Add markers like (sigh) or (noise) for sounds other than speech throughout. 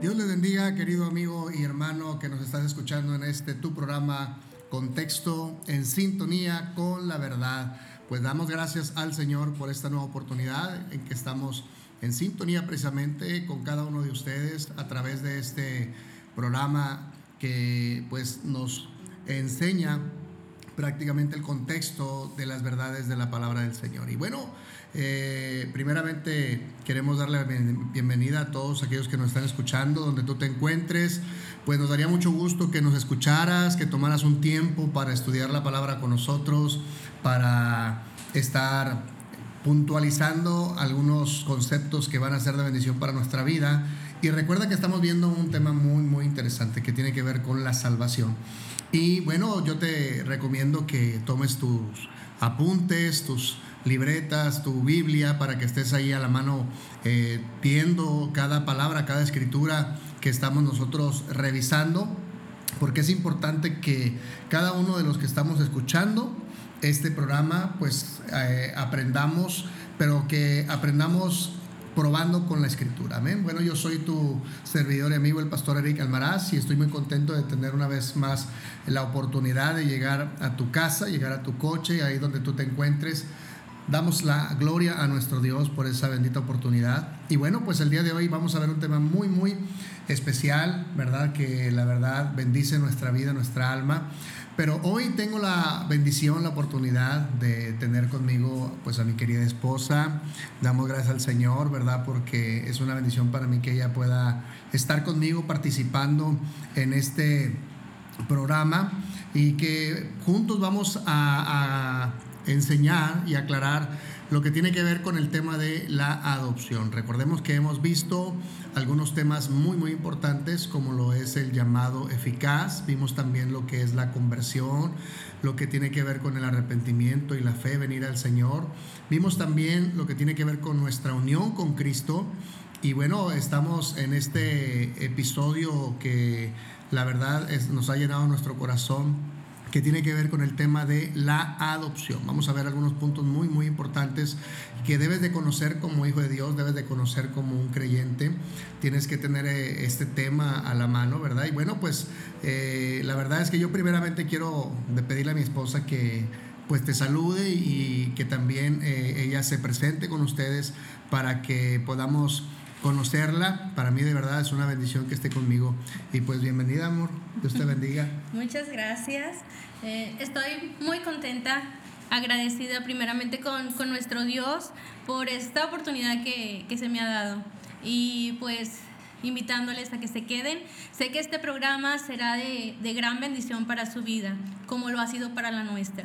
Dios les bendiga, querido amigo y hermano que nos estás escuchando en este tu programa Contexto en sintonía con la verdad. Pues damos gracias al Señor por esta nueva oportunidad en que estamos en sintonía precisamente con cada uno de ustedes a través de este programa que pues nos enseña prácticamente el contexto de las verdades de la palabra del Señor. Y bueno, eh, primeramente queremos darle bienvenida a todos aquellos que nos están escuchando, donde tú te encuentres. Pues nos daría mucho gusto que nos escucharas, que tomaras un tiempo para estudiar la palabra con nosotros, para estar puntualizando algunos conceptos que van a ser de bendición para nuestra vida. Y recuerda que estamos viendo un tema muy, muy interesante que tiene que ver con la salvación. Y bueno, yo te recomiendo que tomes tus apuntes, tus libretas, tu Biblia, para que estés ahí a la mano eh, viendo cada palabra, cada escritura que estamos nosotros revisando, porque es importante que cada uno de los que estamos escuchando este programa, pues eh, aprendamos, pero que aprendamos probando con la escritura. Amén. Bueno, yo soy tu servidor y amigo, el pastor Eric Almaraz, y estoy muy contento de tener una vez más la oportunidad de llegar a tu casa, llegar a tu coche, ahí donde tú te encuentres Damos la gloria a nuestro Dios por esa bendita oportunidad. Y bueno, pues el día de hoy vamos a ver un tema muy, muy especial, ¿verdad? Que la verdad bendice nuestra vida, nuestra alma. Pero hoy tengo la bendición, la oportunidad de tener conmigo pues a mi querida esposa. Damos gracias al Señor, ¿verdad? Porque es una bendición para mí que ella pueda estar conmigo participando en este programa y que juntos vamos a, a enseñar y aclarar lo que tiene que ver con el tema de la adopción. Recordemos que hemos visto algunos temas muy muy importantes como lo es el llamado eficaz, vimos también lo que es la conversión, lo que tiene que ver con el arrepentimiento y la fe, venir al Señor. Vimos también lo que tiene que ver con nuestra unión con Cristo. Y bueno, estamos en este episodio que la verdad nos ha llenado nuestro corazón que tiene que ver con el tema de la adopción. Vamos a ver algunos puntos muy, muy importantes que debes de conocer como hijo de Dios, debes de conocer como un creyente. Tienes que tener eh, este tema a la mano, ¿verdad? Y bueno, pues eh, la verdad es que yo primeramente quiero pedirle a mi esposa que pues te salude y que también eh, ella se presente con ustedes para que podamos conocerla. Para mí de verdad es una bendición que esté conmigo. Y pues bienvenida, amor. Dios te bendiga. Muchas gracias. Eh, estoy muy contenta, agradecida primeramente con, con, nuestro Dios por esta oportunidad que, que se me ha dado. Y pues invitándoles a que se queden. Sé que este programa será de, de gran bendición para su vida, como lo ha sido para la nuestra.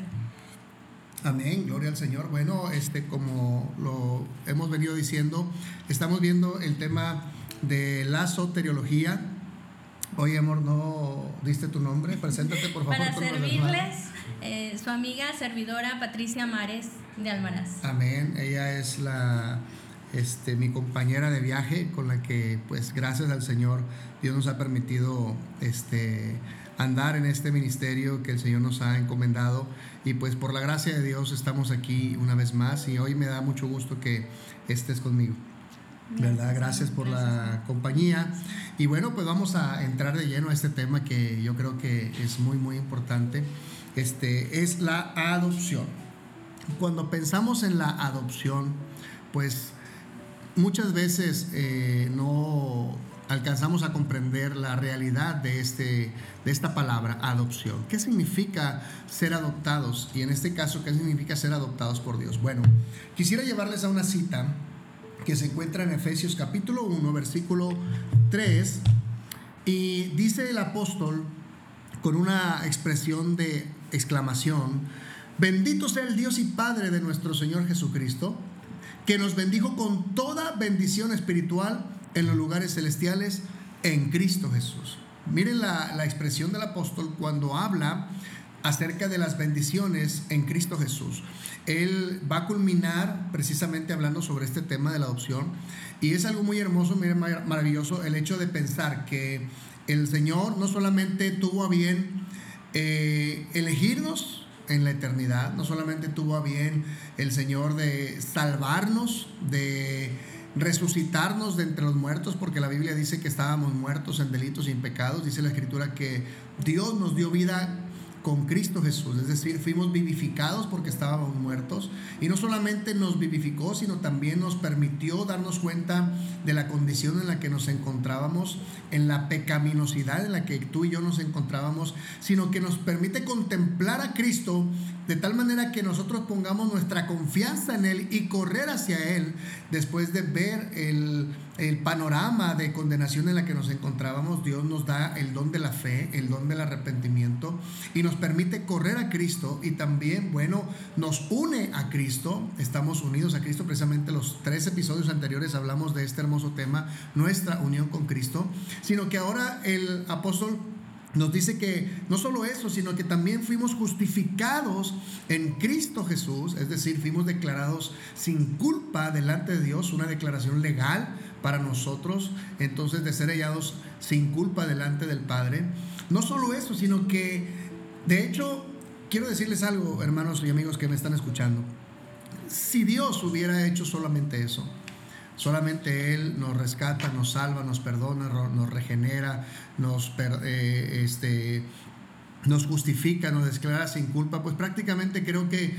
Amén, gloria al Señor. Bueno, este, como lo hemos venido diciendo, estamos viendo el tema de la soteriología. Oye, amor, no diste tu nombre. Preséntate, por favor. (laughs) Para servirles, eh, su amiga servidora Patricia Mares de Almaraz. Amén. Ella es la, este, mi compañera de viaje con la que, pues, gracias al Señor, Dios nos ha permitido, este, andar en este ministerio que el Señor nos ha encomendado. Y pues por la gracia de Dios estamos aquí una vez más y hoy me da mucho gusto que estés conmigo. ¿Verdad? Gracias por la compañía. Y bueno, pues vamos a entrar de lleno a este tema que yo creo que es muy, muy importante. Este, es la adopción. Cuando pensamos en la adopción, pues muchas veces eh, no alcanzamos a comprender la realidad de, este, de esta palabra, adopción. ¿Qué significa ser adoptados? Y en este caso, ¿qué significa ser adoptados por Dios? Bueno, quisiera llevarles a una cita que se encuentra en Efesios capítulo 1, versículo 3, y dice el apóstol con una expresión de exclamación, bendito sea el Dios y Padre de nuestro Señor Jesucristo, que nos bendijo con toda bendición espiritual en los lugares celestiales en Cristo Jesús. Miren la, expresión del apóstol cuando habla acerca de las bendiciones en Cristo Jesús. Él va a culminar precisamente hablando sobre este tema de la adopción y es algo muy hermoso, muy maravilloso el hecho de pensar que el Señor no solamente tuvo a bien eh, elegirnos en la eternidad, no solamente tuvo a bien el Señor de salvarnos de resucitarnos de entre los muertos, porque la Biblia dice que estábamos muertos en delitos y en pecados. Dice la Escritura que Dios nos dio vida con Cristo Jesús, es decir, fuimos vivificados porque estábamos muertos. Y no solamente nos vivificó, sino también nos permitió darnos cuenta de la condición en la que nos encontrábamos, en la pecaminosidad en la que tú y yo nos encontrábamos, sino que nos permite contemplar a Cristo de tal manera que nosotros pongamos nuestra confianza en Él y correr hacia Él después de ver el, panorama de condenación en la que nos encontrábamos. Dios nos da el don de la fe, el don del arrepentimiento y nos permite correr a Cristo y también, bueno, nos une a Cristo. Estamos unidos a Cristo. Precisamente los tres episodios anteriores hablamos de este hermoso tema, nuestra unión con Cristo, sino que ahora el apóstol nos dice que no solo eso, sino que también fuimos justificados en Cristo Jesús, es decir, fuimos declarados sin culpa delante de Dios, una declaración legal para nosotros, entonces de ser hallados sin culpa delante del Padre. No solo eso, sino que, de hecho, quiero decirles algo, hermanos y amigos que me están escuchando. Si Dios hubiera hecho solamente eso, Solamente Él nos rescata, nos salva, nos perdona, nos regenera, nos, eh, este, nos justifica, nos declara sin culpa. Pues prácticamente creo que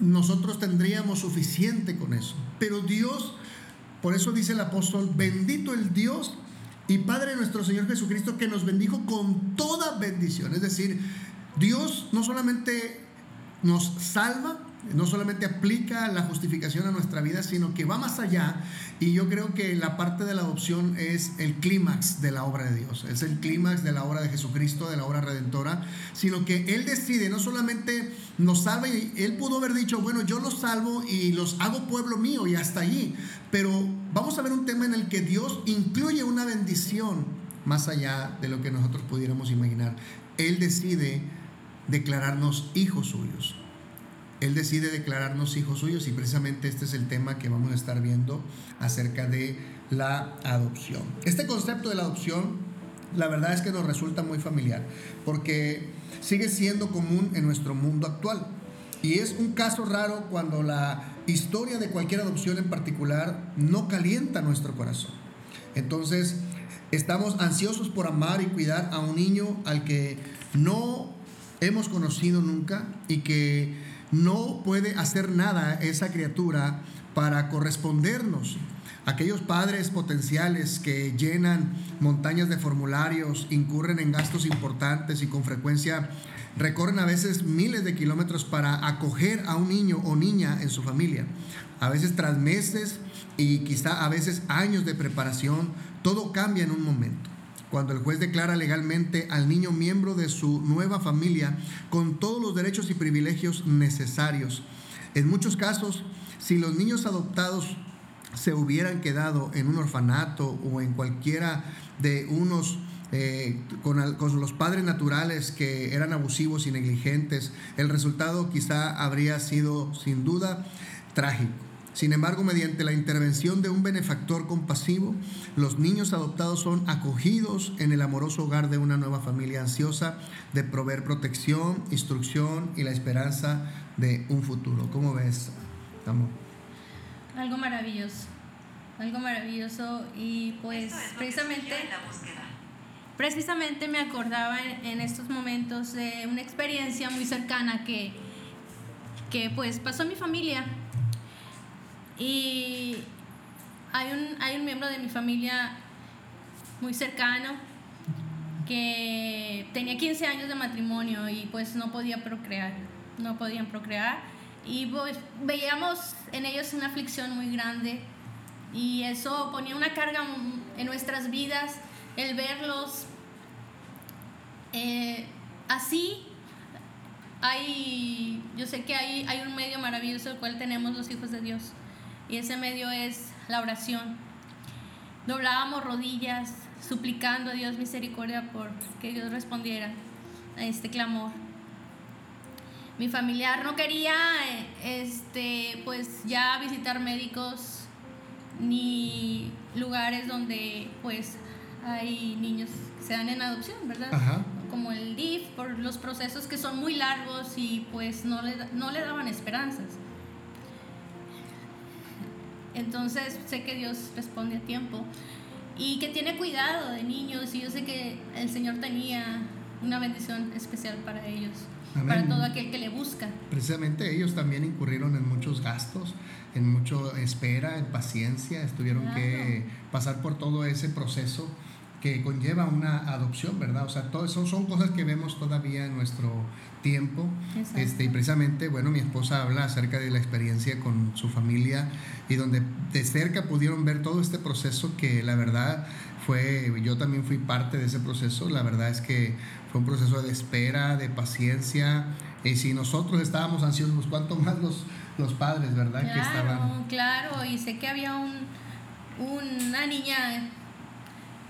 nosotros tendríamos suficiente con eso. Pero Dios, por eso dice el apóstol, bendito el Dios y Padre nuestro Señor Jesucristo que nos bendijo con toda bendición. Es decir, Dios no solamente nos salva, no solamente aplica la justificación a nuestra vida, sino que va más allá. Y yo creo que la parte de la adopción es el clímax de la obra de Dios, es el clímax de la obra de Jesucristo, de la obra redentora, sino que Él decide, no solamente nos salva, y Él pudo haber dicho, bueno, yo los salvo y los hago pueblo mío y hasta allí, pero vamos a ver un tema en el que Dios incluye una bendición más allá de lo que nosotros pudiéramos imaginar. Él decide declararnos hijos suyos. Él decide declararnos hijos suyos y precisamente este es el tema que vamos a estar viendo acerca de la adopción. Este concepto de la adopción, la verdad es que nos resulta muy familiar porque sigue siendo común en nuestro mundo actual. Y es un caso raro cuando la historia de cualquier adopción en particular no calienta nuestro corazón. Entonces, estamos ansiosos por amar y cuidar a un niño al que no hemos conocido nunca y que no puede hacer nada esa criatura para correspondernos. Aquellos padres potenciales que llenan montañas de formularios, incurren en gastos importantes y con frecuencia recorren a veces miles de kilómetros para acoger a un niño o niña en su familia. A veces tras meses y quizá a veces años de preparación, todo cambia en un momento cuando el juez declara legalmente al niño miembro de su nueva familia con todos los derechos y privilegios necesarios. En muchos casos, si los niños adoptados se hubieran quedado en un orfanato o en cualquiera de unos eh, con, con, los padres naturales que eran abusivos y negligentes, el resultado quizá habría sido sin duda trágico. Sin embargo, mediante la intervención de un benefactor compasivo, los niños adoptados son acogidos en el amoroso hogar de una nueva familia ansiosa de proveer protección, instrucción y la esperanza de un futuro. ¿Cómo ves, amor? Algo maravilloso, algo maravilloso y pues precisamente precisamente me acordaba en, estos momentos de una experiencia muy cercana que, que pues pasó en mi familia y hay un, hay un miembro de mi familia muy cercano que tenía 15 años de matrimonio y pues no podía procrear, no podían procrear y pues veíamos en ellos una aflicción muy grande y eso ponía una carga en nuestras vidas, el verlos eh, así. Hay, yo sé que hay, hay un medio maravilloso el cual tenemos los hijos de Dios y ese medio es la oración. Doblábamos rodillas, suplicando a Dios misericordia por que Dios respondiera a este clamor. Mi familiar no quería este pues ya visitar médicos ni lugares donde pues hay niños que se dan en adopción, ¿verdad? Como el DIF, por los procesos que son muy largos y pues no le, no le daban esperanzas. Entonces sé que Dios responde a tiempo y que tiene cuidado de niños y yo sé que el Señor tenía una bendición especial para ellos, para todo aquel que le busca. Precisamente ellos también incurrieron en muchos gastos, en mucho espera, en paciencia, tuvieron que pasar por todo ese proceso que conlleva una adopción, ¿verdad? O sea, todo eso son cosas que vemos todavía en nuestro tiempo. Este, y precisamente, bueno, mi esposa habla acerca de la experiencia con su familia y donde de cerca pudieron ver todo este proceso que la verdad fue, yo también fui parte de ese proceso, la verdad es que fue un proceso de espera, de paciencia, y si nosotros estábamos ansiosos, cuánto más los, los padres, ¿verdad? Claro, que estaban... claro, y sé que había un, una niña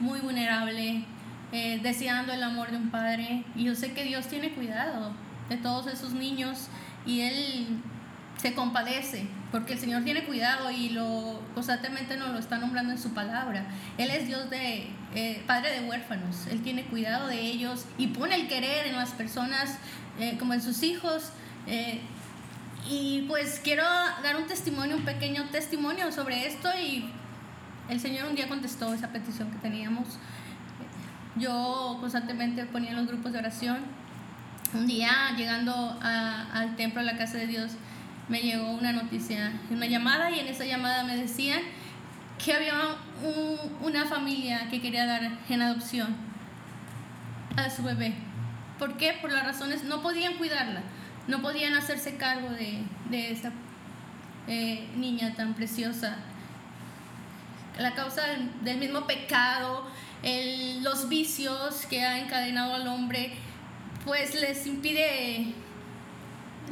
muy vulnerable, eh, deseando el amor de un padre. Y yo sé que Dios tiene cuidado de todos esos niños y Él se compadece, porque el Señor tiene cuidado y lo constantemente nos lo está nombrando en su palabra. Él es Dios de eh, Padre de huérfanos, Él tiene cuidado de ellos y pone el querer en las personas eh, como en sus hijos. y pues quiero dar un testimonio, un pequeño testimonio sobre esto y el Señor un día contestó esa petición que teníamos. Yo constantemente ponía en los grupos de oración. Un día, llegando al templo, a la casa de Dios, me llegó una noticia, una llamada, y en esa llamada me decían que había una familia que quería dar en adopción a su bebé. ¿Por qué? Por las razones, no podían cuidarla, no podían hacerse cargo de, de esta eh, niña tan preciosa la causa del, mismo pecado, los vicios que ha encadenado al hombre, pues les impide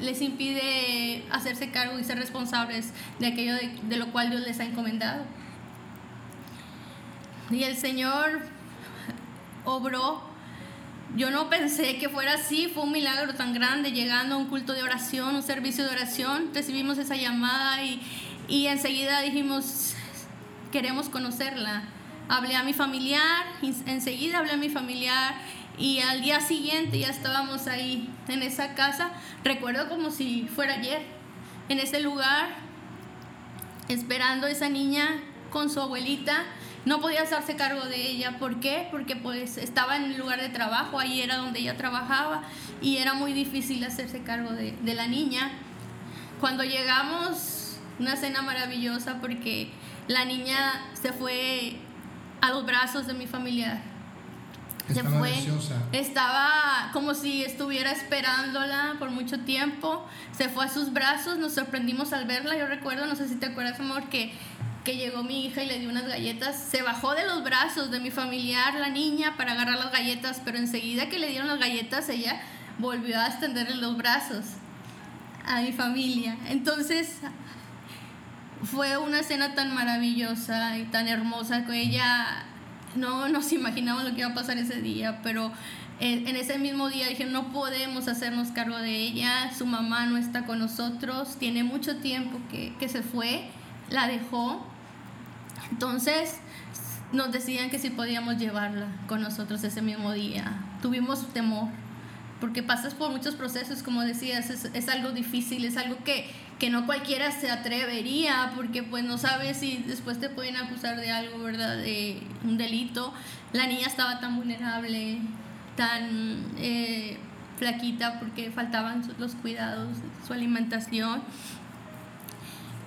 les impide hacerse cargo y ser responsables de aquello de, lo cual Dios les ha encomendado. Y el Señor obró. Yo no pensé que fuera así, fue un milagro tan grande, llegando a un culto de oración, un servicio de oración, recibimos esa llamada y, y enseguida dijimos, queremos conocerla. Hablé a mi familiar, enseguida hablé a mi familiar y al día siguiente ya estábamos ahí en esa casa. Recuerdo como si fuera ayer, en ese lugar, esperando a esa niña con su abuelita. No podía hacerse cargo de ella. ¿Por qué? Porque pues estaba en el lugar de trabajo, ahí era donde ella trabajaba y era muy difícil hacerse cargo de, de la niña. Cuando llegamos, una cena maravillosa porque la niña se fue a los brazos de mi familiar. Se estaba fue, estaba como si estuviera esperándola por mucho tiempo. Se fue a sus brazos, nos sorprendimos al verla. Yo recuerdo, no sé si te acuerdas, amor, que, que llegó mi hija y le dio unas galletas. Se bajó de los brazos de mi familiar, la niña, para agarrar las galletas, pero enseguida que le dieron las galletas, ella volvió a extenderle los brazos a mi familia. Entonces, fue una escena tan maravillosa y tan hermosa que ella no nos (laughs) imaginamos lo que iba a pasar ese día, pero en ese mismo día dije, no podemos hacernos cargo de ella, su mamá no está con nosotros, tiene mucho tiempo que, que se fue, la dejó. Entonces nos decían que si podíamos llevarla con nosotros ese mismo día. Tuvimos temor, porque pasas por muchos procesos, como decías, es, es algo difícil, es algo que, que no cualquiera se atrevería porque pues no sabes si después te pueden acusar de algo, ¿verdad? De un delito. La niña estaba tan vulnerable, tan eh, flaquita porque faltaban los cuidados, su alimentación.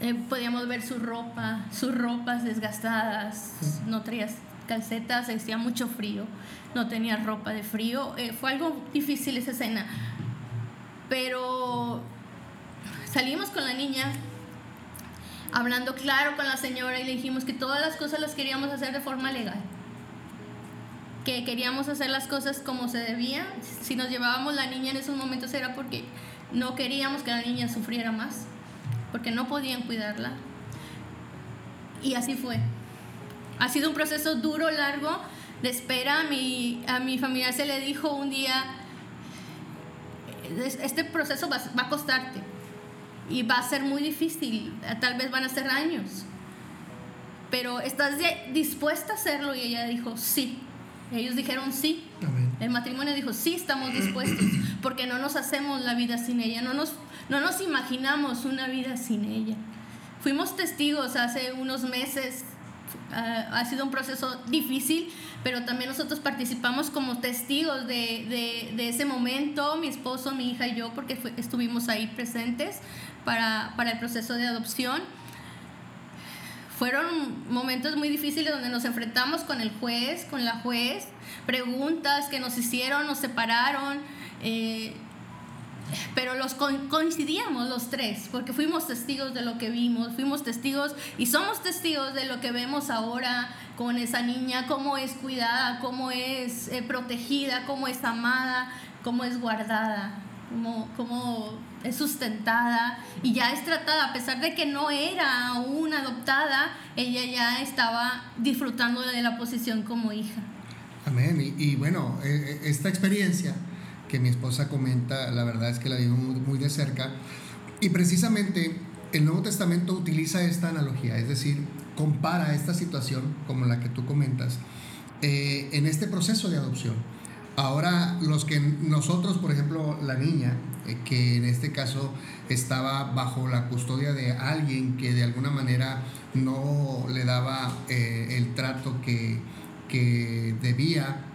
Eh, podíamos ver su ropa, sus ropas desgastadas, no traía calcetas, hacía mucho frío, no tenía ropa de frío. Eh, fue algo difícil esa escena, pero salimos con la niña hablando claro con la señora y le dijimos que todas las cosas las queríamos hacer de forma legal. Que queríamos hacer las cosas como se debía. Si nos llevábamos la niña en esos momentos era porque no queríamos que la niña sufriera más, porque no podían cuidarla. Y así fue. Ha sido un proceso duro, largo, de espera. A mi, a mi familia se le dijo un día, este proceso va, va a costarte y va a ser muy difícil, tal vez van a ser años. Pero estás dispuesta a hacerlo y ella dijo sí. Ellos dijeron sí. El matrimonio dijo sí, estamos dispuestos, porque no nos hacemos la vida sin ella, no nos, no nos imaginamos una vida sin ella. fuimos testigos hace unos meses. ah, ha sido un proceso difícil, pero también nosotros participamos como testigos de, de- de ese momento, mi esposo, mi hija y yo, porque fue- estuvimos ahí presentes para, para el proceso de adopción. Fueron momentos muy difíciles donde nos enfrentamos con el juez, con la juez, preguntas que nos hicieron, nos separaron, eh, pero los co- coincidíamos los tres, porque fuimos testigos de lo que vimos, fuimos testigos y somos testigos de lo que vemos ahora con esa niña, cómo es cuidada, cómo es eh, protegida, cómo es amada, cómo es guardada, cómo, cómo es sustentada y ya es tratada, a pesar de que no era aún adoptada, ella ya estaba disfrutando de la posición como hija. Amén. Y, y bueno, eh, eh, esta experiencia que mi esposa comenta, la verdad es que la vivo muy, de cerca. Y precisamente el Nuevo Testamento utiliza esta analogía, es decir, compara esta situación como la que tú comentas eh, en este proceso de adopción. Ahora, los que nosotros, por ejemplo, la niña, que en este caso estaba bajo la custodia de alguien que de alguna manera no le daba eh, el trato que, que debía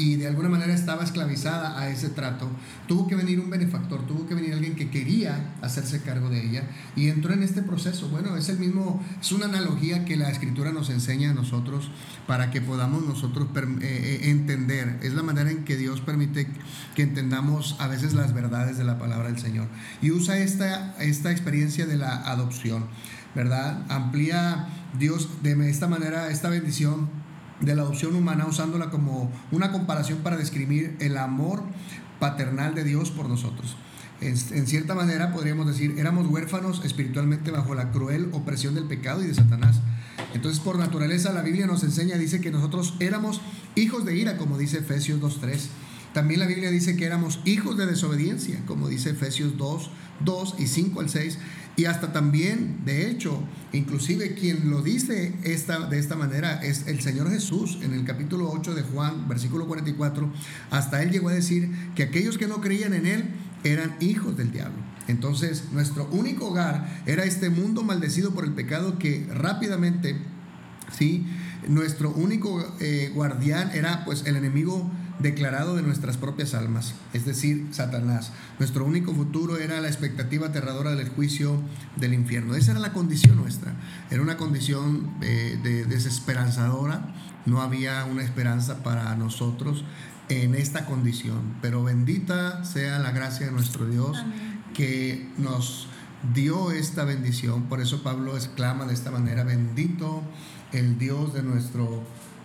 y de alguna manera estaba esclavizada a ese trato, tuvo que venir un benefactor, tuvo que venir alguien que quería hacerse cargo de ella y entró en este proceso. Bueno, es el mismo, es una analogía que la escritura nos enseña a nosotros para que podamos nosotros eh, eh, entender. Es la manera en que Dios permite que entendamos a veces las verdades de la palabra del Señor. Y usa esta, esta experiencia de la adopción, ¿verdad? Amplía Dios de esta manera esta bendición de la adopción humana usándola como una comparación para describir el amor paternal de Dios por nosotros. En, cierta manera podríamos decir, éramos huérfanos espiritualmente bajo la cruel opresión del pecado y de Satanás. Entonces por naturaleza la Biblia nos enseña, dice que nosotros éramos hijos de ira, como dice Efesios 2.3. También la Biblia dice que éramos hijos de desobediencia, como dice Efesios 2, 2 y 5 al 6. Y hasta también, de hecho, inclusive quien lo dice esta, de esta manera es el Señor Jesús en el capítulo 8 de Juan, versículo 44. Hasta él llegó a decir que aquellos que no creían en él eran hijos del diablo. Entonces, nuestro único hogar era este mundo maldecido por el pecado que rápidamente, ¿sí? Nuestro único eh, guardián era pues el enemigo declarado de nuestras propias almas, es decir, Satanás. Nuestro único futuro era la expectativa aterradora del juicio del infierno. Esa era la condición nuestra. Era una condición eh, de desesperanzadora. No había una esperanza para nosotros en esta condición. Pero bendita sea la gracia de nuestro Dios Amén. que nos dio esta bendición. Por eso Pablo exclama de esta manera, bendito el Dios de nuestro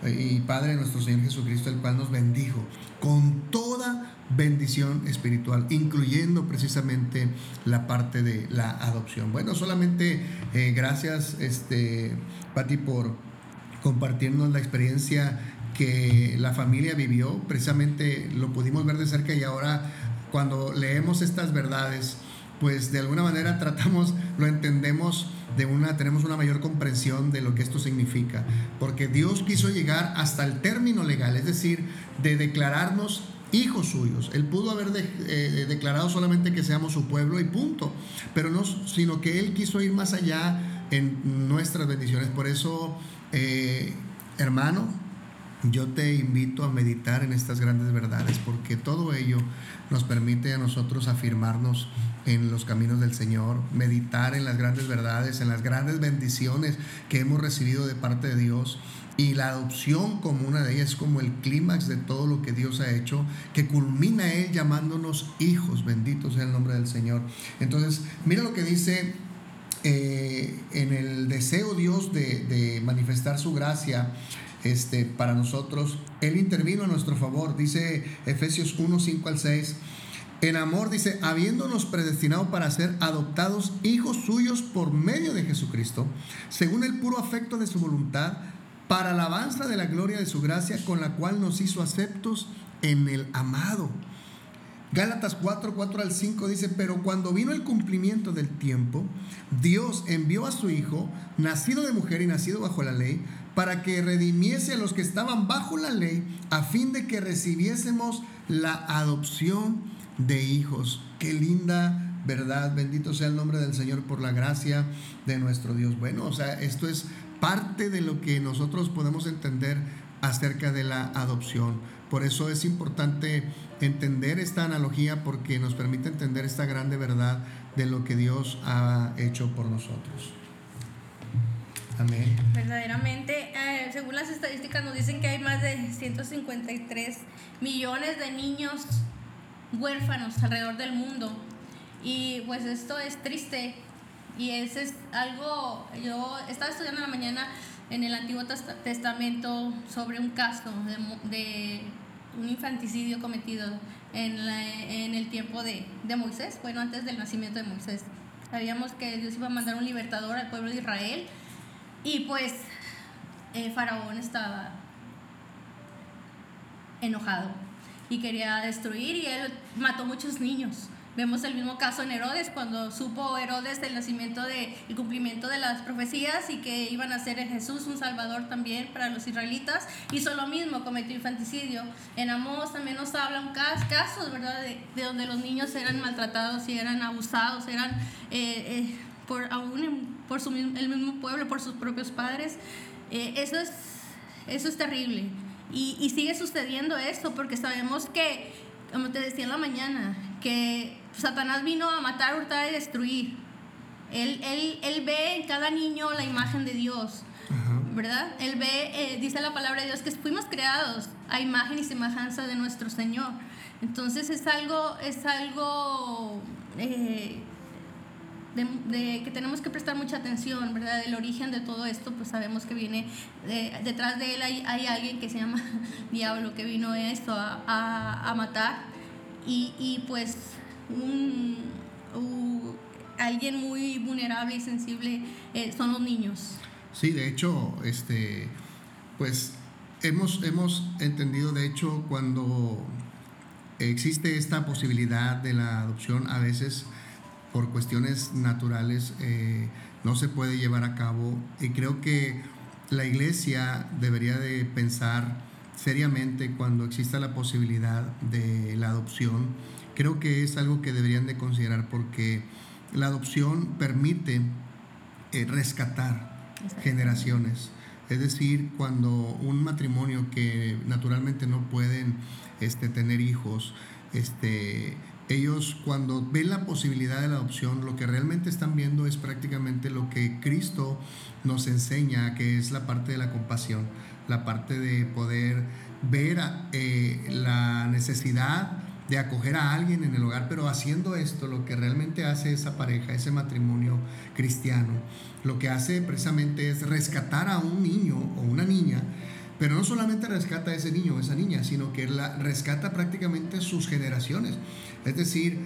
y Padre nuestro Señor Jesucristo, el cual nos bendijo con toda bendición espiritual, incluyendo precisamente la parte de la adopción. Bueno, solamente eh, gracias, este, Pati, por compartirnos la experiencia que la familia vivió. Precisamente lo pudimos ver de cerca y ahora cuando leemos estas verdades, pues de alguna manera (laughs) tratamos, lo entendemos de una, tenemos una mayor comprensión de lo que esto significa, porque Dios quiso llegar hasta el término legal, es decir, de declararnos hijos suyos. Él pudo haber eh, declarado solamente que seamos su pueblo y punto, pero no, sino que Él quiso ir más allá en nuestras bendiciones. Por eso, eh, hermano, yo te invito a meditar en estas grandes verdades, porque todo ello nos permite a nosotros afirmarnos en los caminos del Señor, meditar en las grandes verdades, en las grandes bendiciones que hemos recibido de parte de Dios. Y la adopción como una de ellas es como el clímax de todo lo que Dios ha hecho, que culmina Él llamándonos hijos, benditos sea el nombre del Señor. Entonces, mira lo que dice eh, en el deseo Dios de, de manifestar su gracia este, para nosotros. Él intervino a nuestro favor, dice Efesios 1, 5 al 6. En amor dice, habiéndonos predestinado para ser adoptados hijos suyos por medio de Jesucristo, según el puro afecto de su voluntad, para alabanza de la gloria de su gracia, con la cual nos hizo aceptos en el amado. Gálatas 4, 4 al 5 dice, pero cuando vino el cumplimiento del tiempo, Dios envió a su Hijo, nacido de mujer y nacido bajo la ley, para que redimiese a los que estaban bajo la ley, a fin de que recibiésemos la adopción de hijos. Qué linda verdad. Bendito sea el nombre del Señor por la gracia de nuestro Dios. Bueno, o sea, esto es parte de lo que nosotros podemos entender acerca de la adopción. Por eso es importante entender esta analogía porque nos permite entender esta grande verdad de lo que Dios ha hecho por nosotros. Amén. Verdaderamente, eh, según las estadísticas nos dicen que hay más de 153 millones de niños huérfanos alrededor del mundo. Y pues esto es triste y ese es algo, yo estaba estudiando en la mañana en el Antiguo Testamento sobre un caso de, un infanticidio cometido en, en el tiempo de, de, Moisés, bueno, antes del nacimiento de Moisés. Sabíamos que Dios iba a mandar un libertador al pueblo de Israel y pues eh, Faraón estaba enojado y quería destruir y él mató muchos niños. Vemos el mismo caso en Herodes, cuando supo Herodes del nacimiento de, el cumplimiento de las profecías y que iban a ser Jesús un salvador también para los israelitas, hizo lo mismo, cometió infanticidio. En Amós también nos hablan casos, ¿verdad?, de, donde los niños eran maltratados y eran abusados, eran eh, eh, por aún por su, el mismo pueblo, por sus propios padres. Eh, eso, es, eso es terrible. Y, y sigue sucediendo esto porque sabemos que, como te decía en la mañana, que Satanás vino a matar, hurtar y destruir. Él, él, él ve en cada niño la imagen de Dios, ¿verdad? Él ve, eh, dice la palabra de Dios, que fuimos creados a imagen y semejanza de nuestro Señor. Entonces es algo, es algo eh, de, que tenemos que prestar mucha atención, ¿verdad? El origen de todo esto, pues sabemos que viene, detrás de él hay, hay, alguien que se llama (laughs) Diablo, que vino esto a, a, a matar. Y, y pues un, alguien muy vulnerable y sensible eh, son los niños. Sí, de hecho, este, pues hemos, hemos entendido, de hecho, cuando existe esta posibilidad de la adopción, a veces por cuestiones naturales eh, no se puede llevar a cabo. Y creo que la iglesia debería de pensar seriamente cuando exista la posibilidad de la adopción. Creo que es algo que deberían de considerar porque la adopción permite eh, rescatar generaciones. Es decir, cuando un matrimonio que naturalmente no pueden este, tener hijos, este, ellos cuando ven la posibilidad de la adopción, lo que realmente están viendo es prácticamente lo que Cristo nos enseña, que es la parte de la compasión, la parte de poder ver eh, la necesidad de acoger a alguien en el hogar, pero haciendo esto, lo que realmente hace esa pareja, ese matrimonio cristiano, lo que hace precisamente es rescatar a un niño o una niña, pero no solamente rescata a ese niño o esa niña, sino que la rescata prácticamente sus generaciones. Es decir,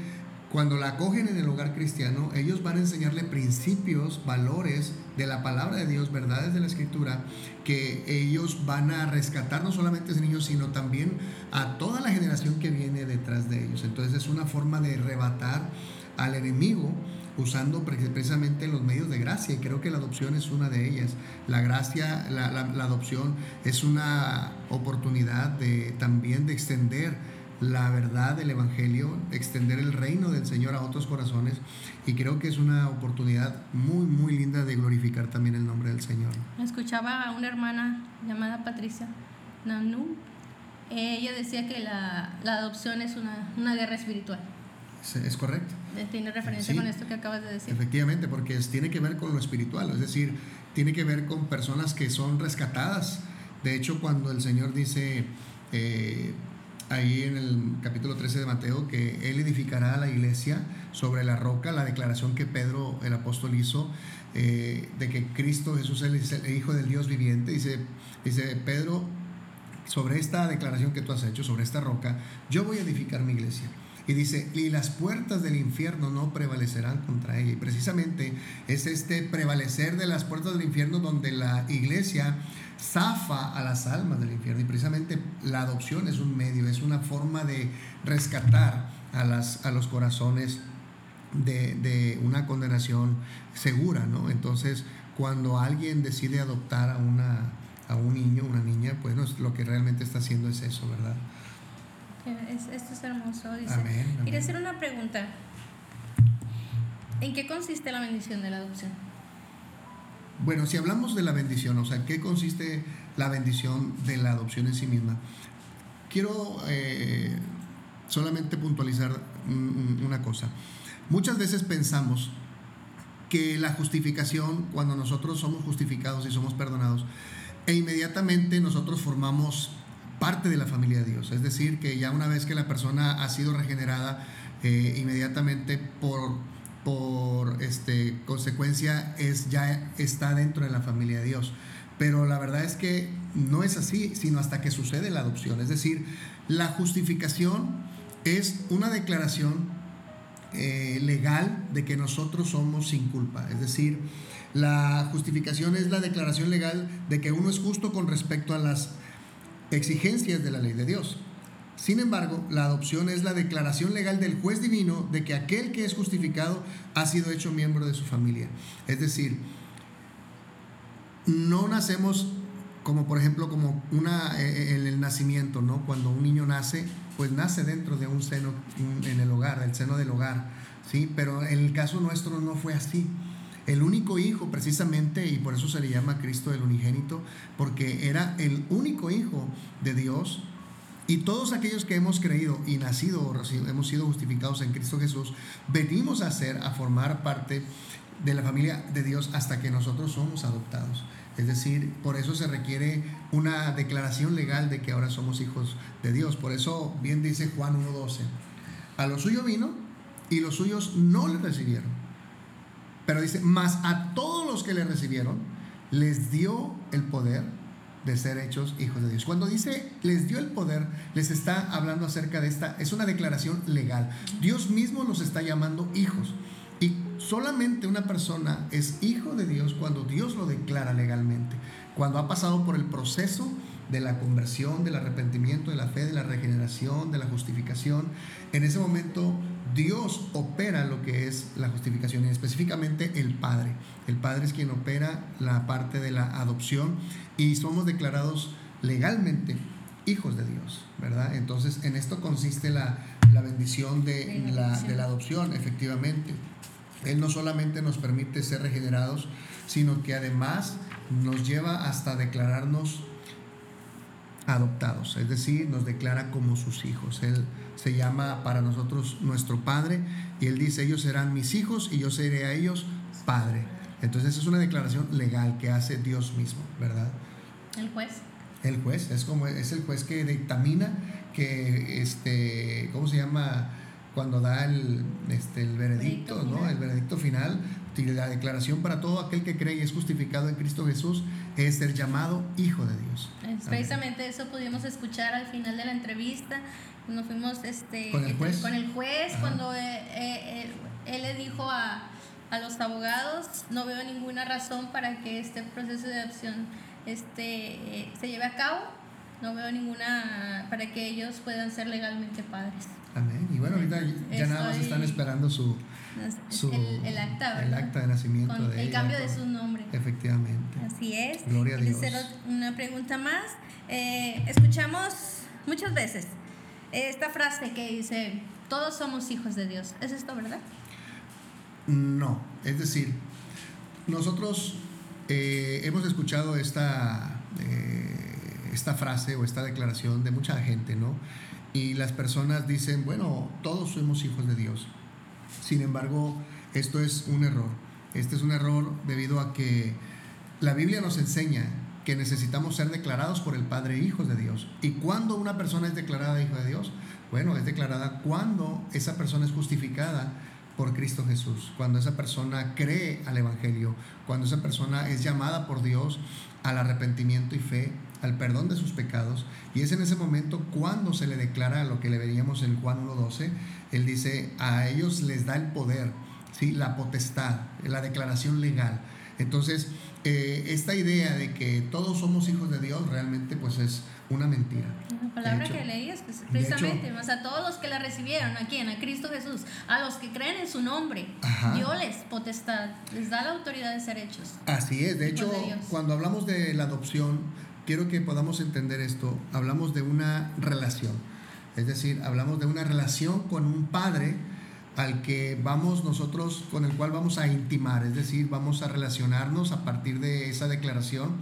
cuando la acogen en el hogar cristiano, ellos van a enseñarle principios, valores de la palabra de Dios, verdades de la escritura, que ellos van a rescatar no solamente a ese niño, sino también a toda la generación que viene detrás de ellos. Entonces es una forma de rebatar al enemigo usando precisamente los medios de gracia y creo que la adopción es una de ellas. La gracia, la adopción es una oportunidad de también de extender la verdad del Evangelio, extender el reino del Señor a otros corazones y creo que es una oportunidad muy, muy linda de glorificar también el nombre del Señor. Escuchaba a una hermana llamada Patricia Nanu, ella decía que la, adopción es una, guerra espiritual. Es, correcto. Eh, tiene referencia con esto que acabas de decir. Efectivamente, porque tiene que ver con lo espiritual, es decir, tiene que ver con personas que son rescatadas. De hecho, cuando el Señor dice, eh, ahí en el capítulo 13 de Mateo que Él edificará la iglesia sobre la roca, la declaración que Pedro el apóstol hizo eh, de que Cristo Jesús es el Hijo del Dios viviente. Dice, dice Pedro, sobre esta declaración que tú has hecho, sobre esta roca, yo voy a edificar mi iglesia. Y dice, y las puertas del infierno no prevalecerán contra ella. Y precisamente es este prevalecer de las puertas del infierno donde la iglesia zafa a las almas del infierno. Y precisamente la adopción es un medio, es una forma de rescatar a, las, a los corazones de, una condenación segura, ¿no? Entonces, cuando alguien decide adoptar a, una, a un niño, una niña, pues lo que realmente está haciendo es eso, ¿verdad? esto es hermoso. Dice, Quería hacer una pregunta. ¿En qué consiste la bendición de la adopción? Bueno, si hablamos de la bendición, o sea, ¿en qué consiste la bendición de la adopción en sí misma? Quiero eh, solamente puntualizar una cosa. Muchas veces pensamos que la justificación, cuando nosotros somos justificados y somos perdonados, e inmediatamente nosotros formamos parte de la familia de Dios. Es decir, que ya una vez que la persona ha sido regenerada, eh, inmediatamente por, por este, consecuencia es, ya está dentro de la familia de Dios. Pero la verdad es que no es así, sino hasta que sucede la adopción. Es decir, la justificación es una declaración eh, legal de que nosotros somos sin culpa. Es decir, la justificación es la declaración legal de que uno es justo con respecto a las exigencias de la ley de Dios. Sin embargo, la adopción es la declaración legal del juez divino de que aquel que es justificado ha sido hecho miembro de su familia. Es decir, no nacemos como por ejemplo como una eh, en el nacimiento, ¿no? Cuando un niño nace, pues nace dentro de un seno en el hogar, el seno del hogar, ¿sí? Pero en el caso nuestro no fue así. El único hijo, precisamente, y por eso se le llama Cristo el unigénito, porque era el único hijo de Dios. Y todos aquellos que hemos creído y nacido, hemos sido justificados en Cristo Jesús, venimos a ser, a formar parte de la familia de Dios hasta que nosotros somos adoptados. Es decir, por eso se requiere una declaración legal de que ahora somos hijos de Dios. Por eso bien dice Juan 1.12, a lo suyo vino y los suyos no le recibieron. Pero dice, más a todos los que le recibieron, les dio el poder de ser hechos hijos de Dios. Cuando dice les dio el poder, les está hablando acerca de esta, es una declaración legal. Dios mismo los está llamando hijos. Y solamente una persona es hijo de Dios cuando Dios lo declara legalmente, cuando ha pasado por el proceso de la conversión, del arrepentimiento, de la fe, de la regeneración, de la justificación. En ese momento Dios opera lo que es la justificación y específicamente el Padre. El Padre es quien opera la parte de la adopción y somos declarados legalmente hijos de Dios, ¿verdad? Entonces en esto consiste la, bendición de la, de la adopción, efectivamente. Él no solamente nos permite ser regenerados, sino que además nos lleva hasta declararnos adoptados, es decir, nos declara como sus hijos. Él se llama para nosotros nuestro Padre y Él dice, ellos serán mis hijos y yo seré a ellos Padre. Entonces es una declaración legal que hace Dios mismo, ¿verdad? El juez. El juez, es como es el juez que dictamina que este, ¿cómo se llama? Cuando da el, este, el veredicto, ¿no? El veredicto final la declaración para todo aquel que cree y es justificado en Cristo Jesús es ser llamado hijo de Dios. precisamente eso pudimos escuchar al final de la entrevista, cuando fuimos este, con el juez, con el juez cuando eh, eh, él, le dijo a, a, los abogados, no veo ninguna razón para que este proceso de adopción este, se lleve a cabo, no veo ninguna para que ellos puedan ser legalmente padres. Amén. Y bueno, ahorita ya nada más están esperando su, su el, acta, el, acta, de nacimiento Con de el cambio de su nombre. Efectivamente. Así es. Gloria a Dios. una pregunta más. Eh, escuchamos muchas veces esta frase que dice, todos somos hijos de Dios. ¿Es esto verdad? No, es decir, nosotros eh, hemos escuchado esta, eh, esta frase o esta declaración de mucha gente, ¿no? Y las personas dicen, bueno, todos somos hijos de Dios. Sin embargo, esto es un error. Este es un error debido a que la Biblia nos enseña que necesitamos ser declarados por el Padre hijos de Dios. ¿Y cuando una persona es declarada hijo de Dios? Bueno, es declarada cuando esa persona es justificada por Cristo Jesús, cuando esa persona cree al Evangelio, cuando esa persona es llamada por Dios al arrepentimiento y fe, al perdón de sus pecados, y es en ese momento cuando se le declara lo que le veríamos en Juan 1.12, él dice, a ellos les da el poder, ¿sí? la potestad, la declaración legal. Entonces, eh, esta idea de que todos somos hijos de Dios realmente pues es una mentira. La palabra que leías, pues, precisamente, más a todos los que la recibieron, ¿a quién? A Cristo Jesús, a los que creen en su nombre, Dios les potestad, les da la autoridad de ser hechos. Así es, de hecho, cuando hablamos de la adopción, quiero que podamos entender esto, hablamos de una relación, es decir, hablamos de una relación con un padre al que vamos nosotros, con el cual vamos a intimar, es decir, vamos a relacionarnos a partir de esa declaración,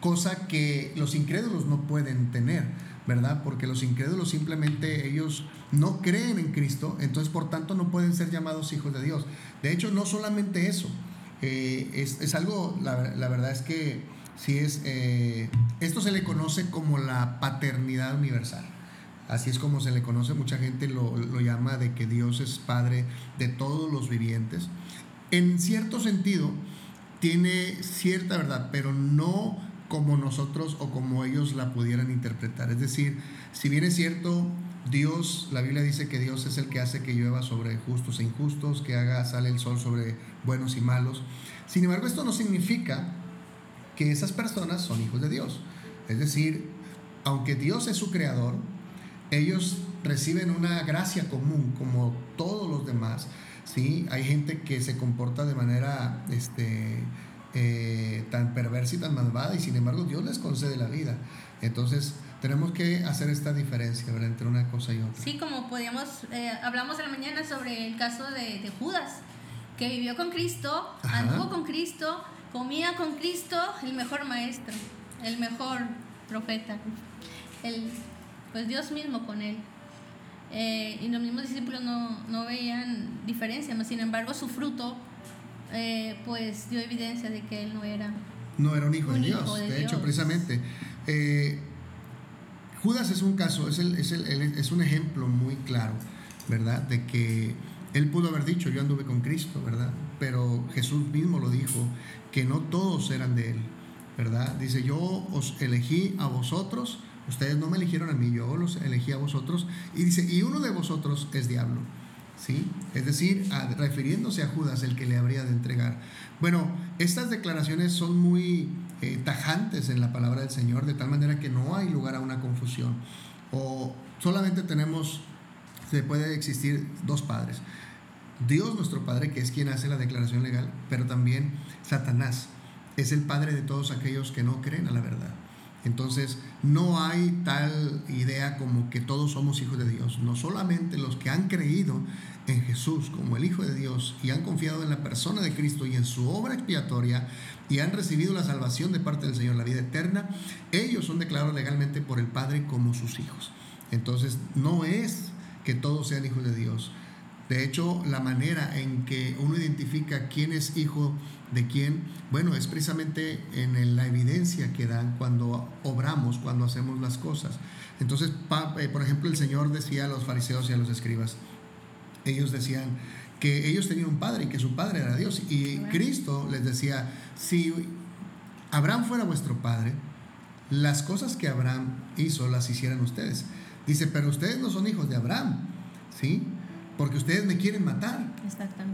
cosa que los incrédulos no pueden tener, ¿verdad? Porque los incrédulos simplemente ellos no creen en Cristo, entonces por tanto no pueden ser llamados hijos de Dios. De hecho, no solamente eso, eh, es, algo, la, verdad es que sí es, eh, esto se le conoce como la paternidad universal. Así es como se le conoce, mucha gente lo, llama de que Dios es Padre de todos los vivientes. En cierto sentido, tiene cierta verdad, pero no como nosotros o como ellos la pudieran interpretar. Es decir, si bien es cierto, Dios, la Biblia dice que Dios es el que hace que llueva sobre justos e injustos, que haga sale el sol sobre buenos y malos. Sin embargo, esto no significa que esas personas son hijos de Dios. Es decir, aunque Dios es su creador, ellos reciben una gracia común como todos los demás. ¿sí? Hay gente que se comporta de manera este, eh, tan perversa y tan malvada y sin embargo Dios les concede la vida. Entonces tenemos que hacer esta diferencia entre una cosa y otra. Sí, como podíamos, eh, hablamos en la mañana sobre el caso de, Judas, que vivió con Cristo, anduvo con Cristo, comía con Cristo, el mejor maestro, el mejor profeta, el pues Dios mismo con él. Eh, y los mismos discípulos no, no veían diferencia, sin embargo su fruto eh, pues dio evidencia de que él no era no era un hijo de Dios. de, hecho, precisamente, eh, Judas es un caso, es, el, es, el, es, un ejemplo muy claro, ¿verdad? De que él pudo haber dicho, yo anduve con Cristo, ¿verdad? Pero Jesús mismo lo dijo, que no todos eran de él, ¿verdad? Dice, yo os elegí a vosotros Ustedes no me eligieron a mí, yo los elegí a vosotros. Y dice, y uno de vosotros es diablo. ¿Sí? Es decir, refiriéndose a Judas, el que le habría de entregar. Bueno, estas declaraciones son muy eh, tajantes en la palabra del Señor, de tal manera que no hay lugar a una confusión. O solamente tenemos, se puede existir dos padres. Dios nuestro Padre, que es quien hace la declaración legal, pero también Satanás es el padre de todos aquellos que no creen a la verdad. Entonces, no hay tal idea como que todos somos hijos de Dios. No solamente los que han creído en Jesús como el Hijo de Dios y han confiado en la persona de Cristo y en su obra expiatoria y han recibido la salvación de parte del Señor, la vida eterna, ellos son declarados legalmente por el Padre como sus hijos. Entonces, no es que todos sean hijos de Dios. De hecho, la manera en que uno identifica quién es hijo de quién, bueno, es precisamente en la evidencia que dan cuando obramos, cuando hacemos las cosas. Entonces, eh, por ejemplo, el Señor decía a los fariseos y a los escribas, ellos decían que ellos tenían un padre y que su padre era Dios. Y Cristo les decía, si Abraham fuera vuestro padre, las cosas que Abraham hizo las hicieran ustedes. Dice, pero ustedes no son hijos de Abraham, ¿sí? Porque ustedes me quieren matar.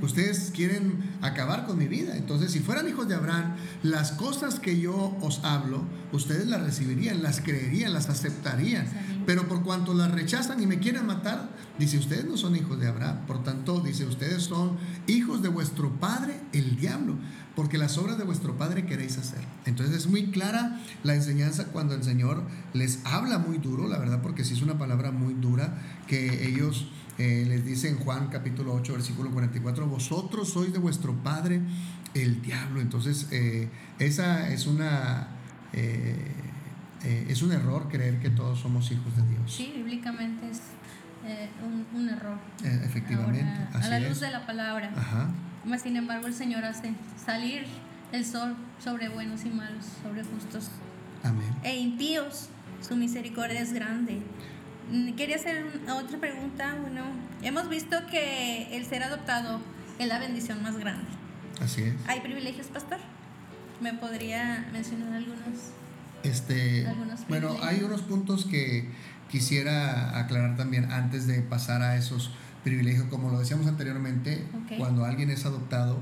Ustedes quieren acabar con mi vida. Entonces, si fueran hijos de Abraham, las cosas que yo os hablo, ustedes las recibirían, las creerían, las aceptarían. Pero por cuanto las rechazan y me quieren matar, dice, ustedes no son hijos de Abraham. Por tanto, dice, ustedes son hijos de vuestro padre, el diablo, porque las obras de vuestro padre queréis hacer. Entonces es muy clara la enseñanza cuando el Señor les habla muy duro, la verdad, porque si es una palabra muy dura que ellos eh, les dice en Juan capítulo 8, versículo 44, vosotros sois de vuestro padre el diablo. Entonces, eh, esa es una... Eh, es un error creer que todos somos hijos de Dios. Sí, bíblicamente es un, error. efectivamente. a la luz de la palabra. Ajá. sin embargo, el Señor hace salir el sol sobre buenos y malos, sobre justos Amén. e impíos. Su misericordia es grande. Mm, quería hacer otra pregunta. Bueno, hemos visto que el ser adoptado es la bendición más grande. Así es. ¿Hay privilegios, pastor? ¿Me podría mencionar algunos? Este, bueno, hay unos puntos que quisiera aclarar también antes de pasar a esos privilegios. Como lo decíamos anteriormente, cuando alguien es adoptado,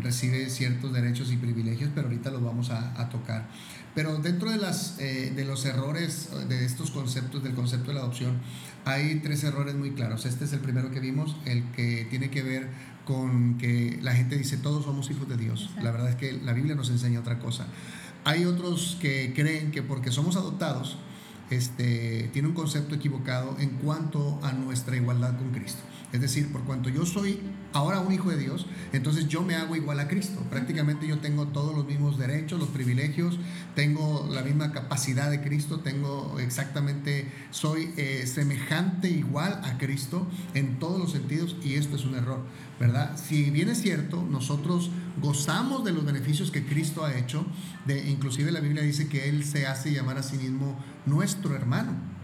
recibe ciertos derechos y privilegios, pero ahorita los vamos a, a tocar. Pero dentro de, las, eh, de los errores de estos conceptos, del concepto de la adopción, hay tres errores muy claros. Este es el primero que vimos, el que tiene que ver con que la gente dice todos somos hijos de Dios. La verdad es que la Biblia nos enseña otra cosa. Hay otros que creen que porque somos adoptados, este, tiene un concepto equivocado en cuanto a nuestra igualdad con Cristo. Es decir, por cuanto yo soy ahora un hijo de Dios, entonces yo me hago igual a Cristo. Prácticamente yo tengo todos los mismos derechos, los privilegios, tengo la misma capacidad de Cristo, tengo exactamente, soy eh, semejante igual a Cristo en todos los sentidos y esto es un error, ¿verdad? Si bien es cierto, nosotros gozamos de los beneficios que Cristo ha hecho, de, inclusive la Biblia dice que Él se hace llamar a sí mismo nuestro hermano.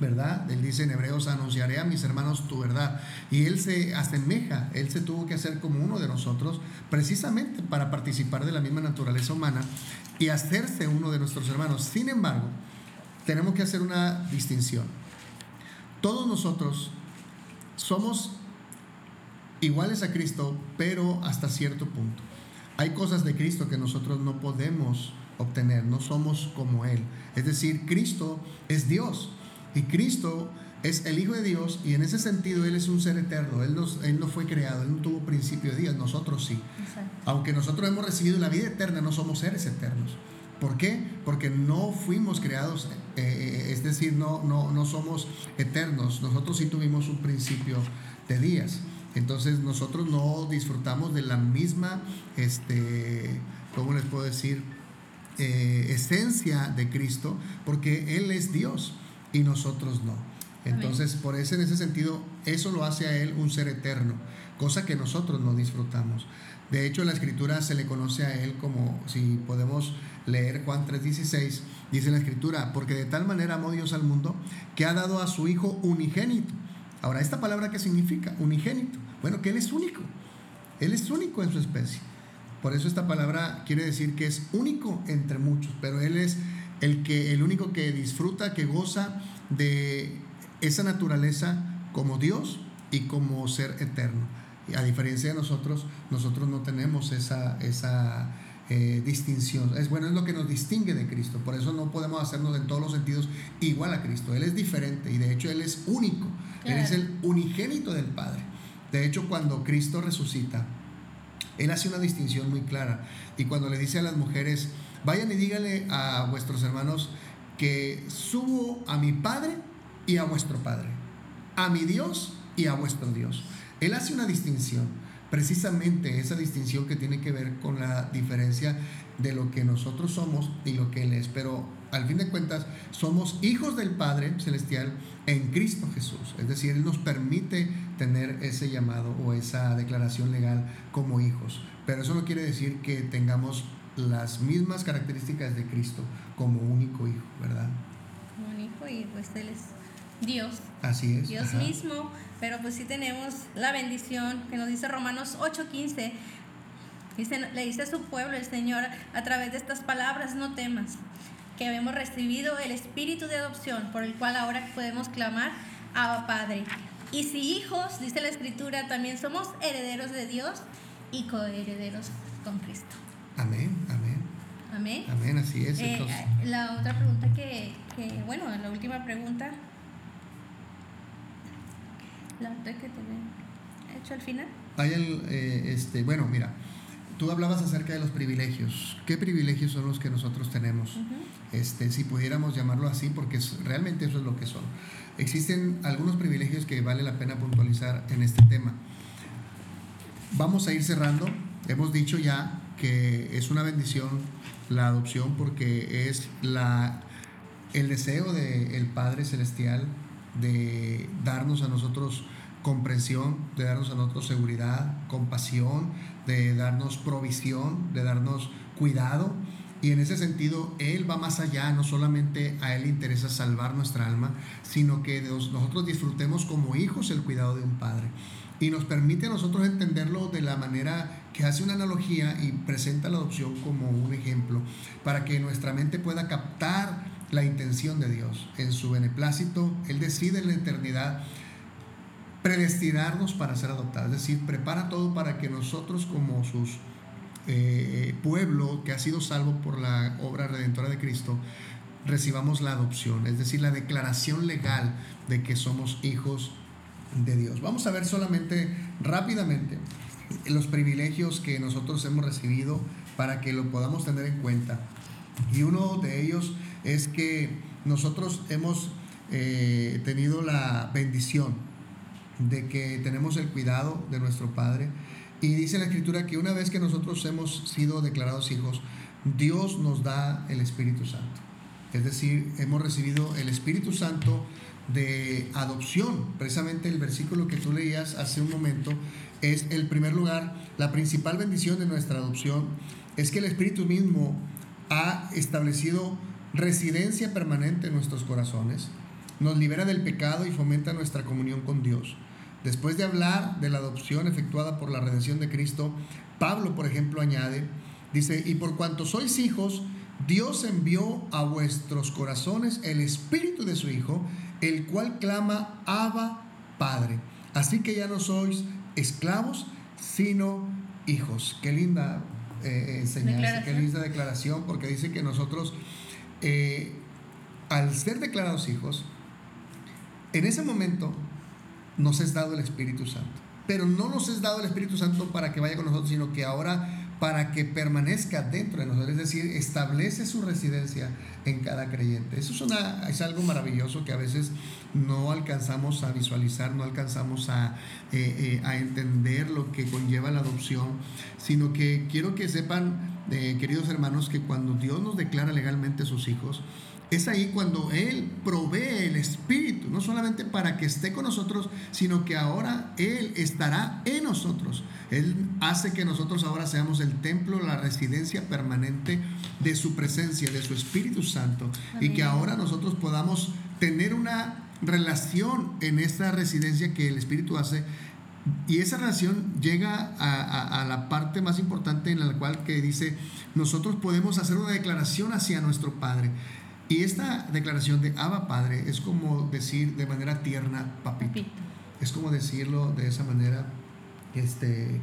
¿Verdad? Él dice en Hebreos, anunciaré a mis hermanos tu verdad. Y él se asemeja, él se tuvo que hacer como uno de nosotros, precisamente para participar de la misma naturaleza humana y hacerse uno de nuestros hermanos. Sin embargo, tenemos que hacer una distinción. Todos nosotros somos iguales a Cristo, pero hasta cierto punto. Hay cosas de Cristo que nosotros no podemos obtener, no somos como Él. Es decir, Cristo es Dios y Cristo es el Hijo de Dios y en ese sentido Él es un ser eterno. Él, él no fue creado, Él no tuvo principio de días, nosotros sí. Aunque nosotros hemos recibido la vida eterna, no somos seres eternos. ¿Por qué? Porque no fuimos creados, eh, eh, es decir, no, no, no somos eternos. Nosotros sí tuvimos un principio de días. Entonces nosotros no disfrutamos de la misma, este, ¿cómo les puedo decir? Eh, esencia de Cristo, porque Él es Dios y nosotros no. Entonces, por eso en ese sentido, eso lo hace a Él un ser eterno, cosa que nosotros no disfrutamos. De hecho, la escritura se le conoce a Él como, si podemos leer Juan 3:16, dice la escritura, porque de tal manera amó Dios al mundo que ha dado a su Hijo unigénito. Ahora, ¿esta palabra qué significa? Unigénito. Bueno, que Él es único. Él es único en su especie. Por eso esta palabra quiere decir que es único entre muchos, pero Él es el, que, el único que disfruta, que goza de esa naturaleza como Dios y como ser eterno. A diferencia de nosotros, nosotros no tenemos esa, esa eh, distinción. Es bueno, es lo que nos distingue de Cristo. Por eso no podemos hacernos en todos los sentidos igual a Cristo. Él es diferente y de hecho Él es único. Él es el unigénito del Padre. De hecho, cuando Cristo resucita, Él hace una distinción muy clara. Y cuando le dice a las mujeres, Vayan y díganle a vuestros hermanos que subo a mi Padre y a vuestro Padre, a mi Dios y a vuestro Dios. Él hace una distinción, precisamente esa distinción que tiene que ver con la diferencia de lo que nosotros somos y lo que Él es. Pero al fin de cuentas, somos hijos del Padre Celestial en Cristo Jesús. Es decir, Él nos permite tener ese llamado o esa declaración legal como hijos. Pero eso no quiere decir que tengamos las mismas características de Cristo como único hijo, ¿verdad? Como único y pues Él es Dios. Así es. Dios mismo, pero pues sí tenemos la bendición que nos dice Romanos 8:15. Dice, le dice a su pueblo el Señor a través de estas palabras, no temas, que hemos recibido el espíritu de adopción por el cual ahora podemos clamar a Padre. Y si hijos, dice la escritura, también somos herederos de Dios y coherederos con Cristo. Amén, amén. Amén. Amén, así es. Eh, la otra pregunta que, que, bueno, la última pregunta, la otra que te he hecho al final. Hay el, eh, este, bueno, mira, tú hablabas acerca de los privilegios. ¿Qué privilegios son los que nosotros tenemos? este, si pudiéramos llamarlo así, porque realmente eso es lo que son. Existen algunos privilegios que vale la pena puntualizar en este tema. Vamos a ir cerrando. Hemos dicho ya que es una bendición la adopción porque es la, el deseo del Padre Celestial de darnos a nosotros comprensión, de darnos a nosotros seguridad, compasión, de darnos provisión, de darnos cuidado. Y en ese sentido, Él va más allá, no solamente a Él interesa salvar nuestra alma, sino que nosotros disfrutemos como hijos el cuidado de un Padre y nos permite a nosotros entenderlo de la manera que hace una analogía y presenta la adopción como un ejemplo para que nuestra mente pueda captar la intención de Dios. En su beneplácito, Él decide en la eternidad predestinarnos para ser adoptados, es decir, prepara todo para que nosotros como sus eh, pueblo que ha sido salvo por la obra redentora de Cristo, recibamos la adopción, es decir, la declaración legal de que somos hijos de Dios. Vamos a ver solamente rápidamente los privilegios que nosotros hemos recibido para que lo podamos tener en cuenta. Y uno de ellos es que nosotros hemos eh, tenido la bendición de que tenemos el cuidado de nuestro Padre. Y dice la Escritura que una vez que nosotros hemos sido declarados hijos, Dios nos da el Espíritu Santo. Es decir, hemos recibido el Espíritu Santo de adopción. Precisamente el versículo que tú leías hace un momento es el primer lugar, la principal bendición de nuestra adopción es que el Espíritu mismo ha establecido residencia permanente en nuestros corazones, nos libera del pecado y fomenta nuestra comunión con Dios. Después de hablar de la adopción efectuada por la redención de Cristo, Pablo, por ejemplo, añade, dice, y por cuanto sois hijos, Dios envió a vuestros corazones el Espíritu de su Hijo, el cual clama, Abba, Padre. Así que ya no sois esclavos, sino hijos. Qué linda eh, enseñanza, qué linda declaración, porque dice que nosotros, eh, al ser declarados hijos, en ese momento nos es dado el Espíritu Santo. Pero no nos es dado el Espíritu Santo para que vaya con nosotros, sino que ahora para que permanezca dentro de nosotros, es decir, establece su residencia en cada creyente. Eso es, una, es algo maravilloso que a veces no alcanzamos a visualizar, no alcanzamos a, eh, eh, entender lo que conlleva la adopción, sino que quiero que sepan, eh, queridos hermanos, que cuando Dios nos declara legalmente sus hijos, es ahí cuando Él provee el Espíritu, no solamente para que esté con nosotros, sino que ahora Él estará en nosotros. Él hace que nosotros ahora seamos el templo, la residencia permanente de su presencia, de su Espíritu Santo, y que ahora nosotros podamos tener una relación en esta residencia que el Espíritu hace. Y esa relación llega a, a, la parte más importante en la cual que dice, nosotros podemos hacer una declaración hacia nuestro Padre. Y esta declaración de Abba Padre es como decir de manera tierna, papito. Es como decirlo de esa manera, este,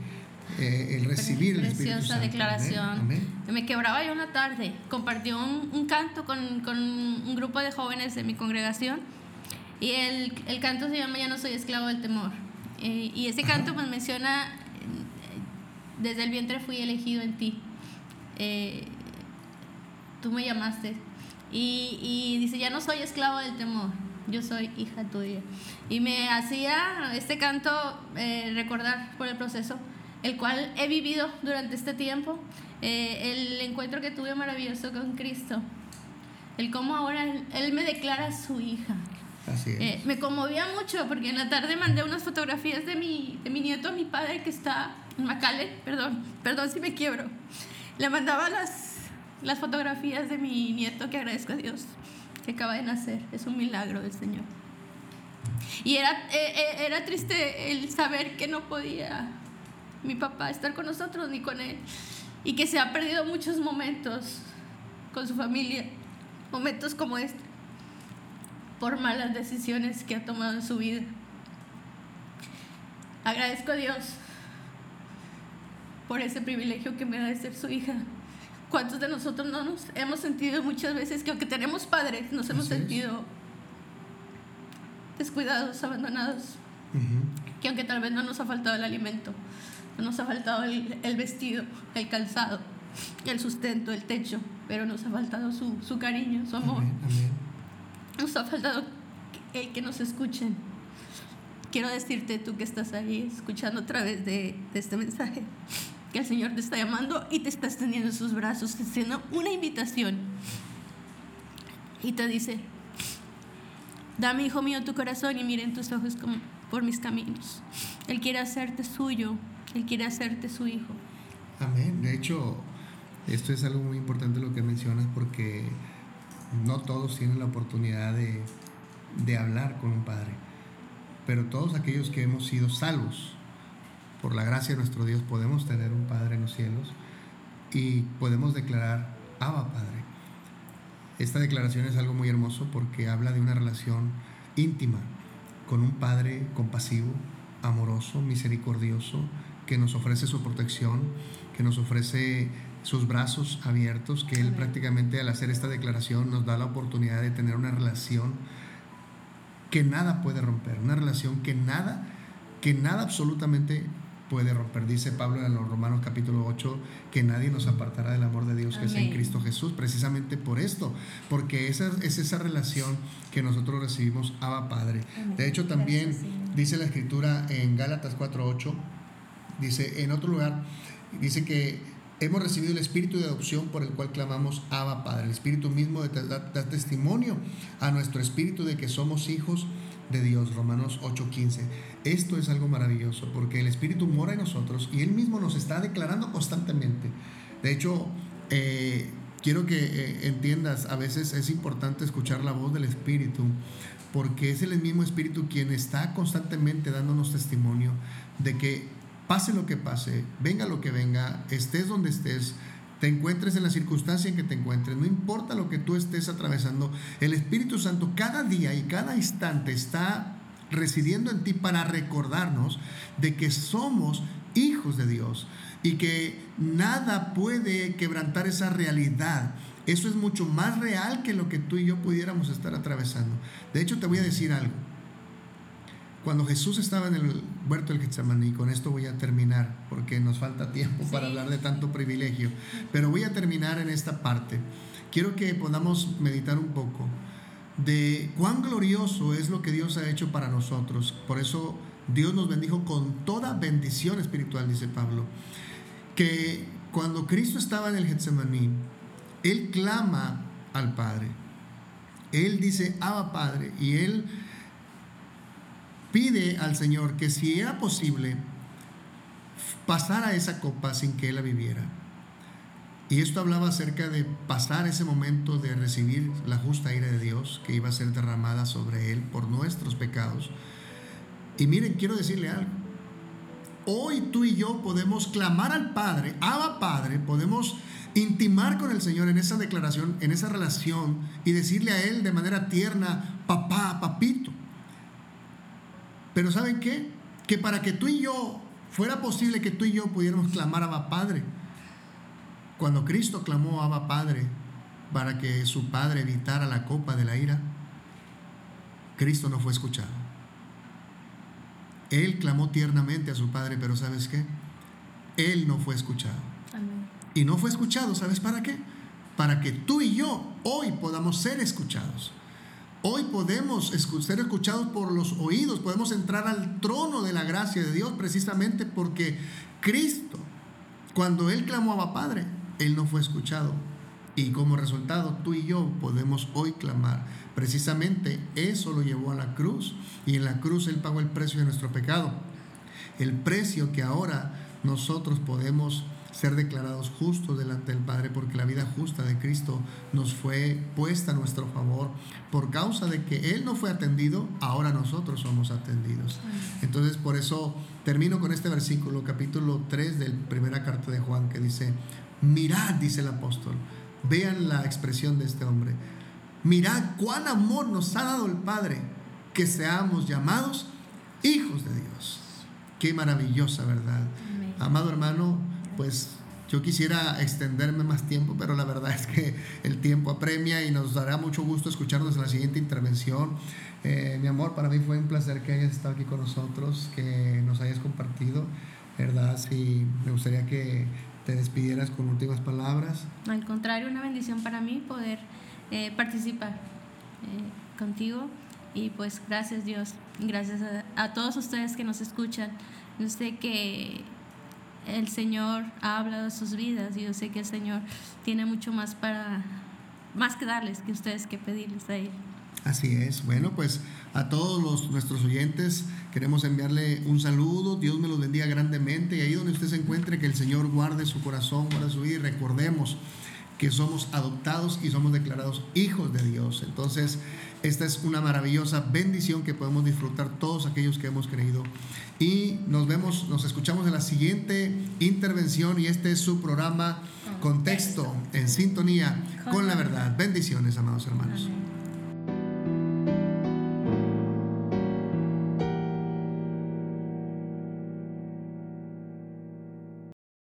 eh, el recibir el Espíritu Preciosa declaración. Me quebraba yo una tarde, compartió un, canto con, con, un grupo de jóvenes de mi congregación y el, el canto se llama Ya no soy esclavo del temor. Eh, y ese canto pues menciona, eh, desde el vientre fui elegido en ti. tú me llamaste y, dice, ya no soy esclavo del temor, yo soy hija tuya. Y me hacía este canto eh, recordar por el proceso, el cual he vivido durante este tiempo, eh, el encuentro que tuve maravilloso con Cristo, el cómo ahora Él, me declara su hija. Así es. Eh, me conmovía mucho porque en la tarde mandé unas fotografías de mi, de mi nieto a mi padre que está en Macale, perdón, perdón si me quiebro. Le mandaba las las fotografías de mi nieto que agradezco a Dios que acaba de nacer. Es un milagro del Señor. Y era, eh, eh, era triste el saber que no podía mi papá estar con nosotros ni con él. Y que se ha perdido muchos momentos con su familia. Momentos como este. Por malas decisiones que ha tomado en su vida. Agradezco a Dios por ese privilegio que me da de ser su hija. ¿Cuántos de nosotros no nos hemos sentido muchas veces que aunque tenemos padres, nos hemos sentido descuidados, abandonados? Que aunque tal vez no nos ha faltado el alimento, no nos ha faltado el, vestido, el calzado, el sustento, el techo, pero nos ha faltado su, su cariño, su amor. Nos ha faltado el que nos escuchen. Quiero decirte tú que estás ahí escuchando a través de, de este mensaje que el Señor te está llamando y te está extendiendo sus brazos, haciendo una invitación. Y te dice, dame, hijo mío, tu corazón y miren tus ojos como por mis caminos. Él quiere hacerte suyo, Él quiere hacerte su hijo. Amén. De hecho, esto es algo muy importante lo que mencionas porque no todos tienen la oportunidad de, de hablar con un padre, pero todos aquellos que hemos sido salvos, por la gracia de nuestro Dios podemos tener un Padre en los cielos y podemos declarar Abba Padre. Esta declaración es algo muy hermoso porque habla de una relación íntima con un Padre compasivo, amoroso, misericordioso, que nos ofrece su protección, que nos ofrece sus brazos abiertos, que Él prácticamente al hacer esta declaración nos da la oportunidad de tener una relación que nada puede romper, una relación que nada, que nada absolutamente puede romper. Dice Pablo en los Romanos capítulo 8 que nadie nos apartará del amor de Dios que es en Cristo Jesús, precisamente por esto, porque esa es esa relación que nosotros recibimos Abba Padre. De hecho también dice la escritura en Gálatas 4:8 dice en otro lugar dice que hemos recibido el espíritu de adopción por el cual clamamos Abba Padre. El espíritu mismo da, da testimonio a nuestro espíritu de que somos hijos de Dios, Romanos 8:15. Esto es algo maravilloso porque el Espíritu mora en nosotros y Él mismo nos está declarando constantemente. De hecho, eh, quiero que eh, entiendas, a veces es importante escuchar la voz del Espíritu porque es el mismo Espíritu quien está constantemente dándonos testimonio de que pase lo que pase, venga lo que venga, estés donde estés, te encuentres en la circunstancia en que te encuentres, no importa lo que tú estés atravesando, el Espíritu Santo cada día y cada instante está residiendo en ti para recordarnos de que somos hijos de Dios y que nada puede quebrantar esa realidad. Eso es mucho más real que lo que tú y yo pudiéramos estar atravesando. De hecho, te voy a decir algo. Cuando Jesús estaba en el huerto del Getsemaní, y con esto voy a terminar, porque nos falta tiempo para hablar de tanto privilegio, pero voy a terminar en esta parte. Quiero que podamos meditar un poco de cuán glorioso es lo que Dios ha hecho para nosotros. Por eso Dios nos bendijo con toda bendición espiritual, dice Pablo. Que cuando Cristo estaba en el Getsemaní, Él clama al Padre. Él dice, Abba Padre, y Él pide al Señor que si era posible, pasara esa copa sin que Él la viviera. Y esto hablaba acerca de pasar ese momento de recibir la justa ira de Dios que iba a ser derramada sobre Él por nuestros pecados. Y miren, quiero decirle algo. Hoy tú y yo podemos clamar al Padre, Abba Padre, podemos intimar con el Señor en esa declaración, en esa relación y decirle a Él de manera tierna, papá, papito. Pero ¿saben qué? Que para que tú y yo, fuera posible que tú y yo pudiéramos clamar a Abba Padre, cuando Cristo clamó a Abba Padre para que su Padre evitara la copa de la ira, Cristo no fue escuchado. Él clamó tiernamente a su Padre, pero ¿sabes qué? Él no fue escuchado. Y no fue escuchado, ¿sabes para qué? Para que tú y yo hoy podamos ser escuchados. Hoy podemos ser escuchados por los oídos, podemos entrar al trono de la gracia de Dios precisamente porque Cristo, cuando Él clamó a Padre, él no fue escuchado. Y como resultado, tú y yo podemos hoy clamar. Precisamente eso lo llevó a la cruz. Y en la cruz Él pagó el precio de nuestro pecado. El precio que ahora nosotros podemos ser declarados justos delante del Padre, porque la vida justa de Cristo nos fue puesta a nuestro favor. Por causa de que Él no fue atendido, ahora nosotros somos atendidos. Entonces, por eso termino con este versículo, capítulo 3 de la primera carta de Juan, que dice, Mirad, dice el apóstol, vean la expresión de este hombre. Mirad cuán amor nos ha dado el Padre, que seamos llamados hijos de Dios. Qué maravillosa verdad. Amado hermano, pues yo quisiera extenderme más tiempo, pero la verdad es que el tiempo apremia y nos dará mucho gusto escucharnos en la siguiente intervención. Eh, mi amor, para mí fue un placer que hayas estado aquí con nosotros, que nos hayas compartido, ¿verdad? Sí, me gustaría que te despidieras con últimas palabras. Al contrario, una bendición para mí poder eh, participar eh, contigo y pues gracias Dios, gracias a, todos ustedes que nos escuchan. Yo sé que el Señor ha hablado de sus vidas y yo sé que el Señor tiene mucho más para, más que darles que ustedes que pedirles a Él. Así es. Bueno, pues a todos los, nuestros oyentes queremos enviarle un saludo. Dios me los bendiga grandemente. Y ahí donde usted se encuentre, que el Señor guarde su corazón, guarde su vida. Y recordemos que somos adoptados y somos declarados hijos de Dios. Entonces, esta es una maravillosa bendición que podemos disfrutar todos aquellos que hemos creído. Y nos vemos, nos escuchamos en la siguiente intervención. Y este es su programa Contexto en sintonía con la verdad. Bendiciones, amados hermanos.